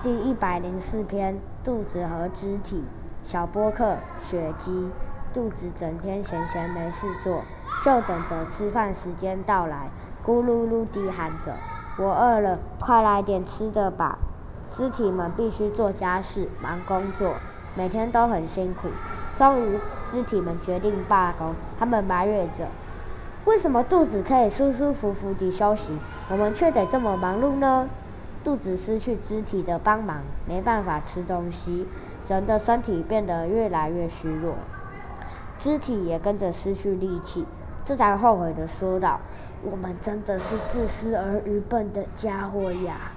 第一百零四篇：肚子和肢体。小波克，血鸡。肚子整天闲闲没事做，就等着吃饭时间到来，咕噜噜地喊着：“我饿了，快来点吃的吧！”肢体们必须做家事、忙工作，每天都很辛苦。终于，肢体们决定罢工。他们埋怨着：“为什么肚子可以舒舒服服地休息，我们却得这么忙碌呢？”肚子失去肢体的帮忙，没办法吃东西，人的身体变得越来越虚弱，肢体也跟着失去力气。这才后悔的说道：“我们真的是自私而愚笨的家伙呀！”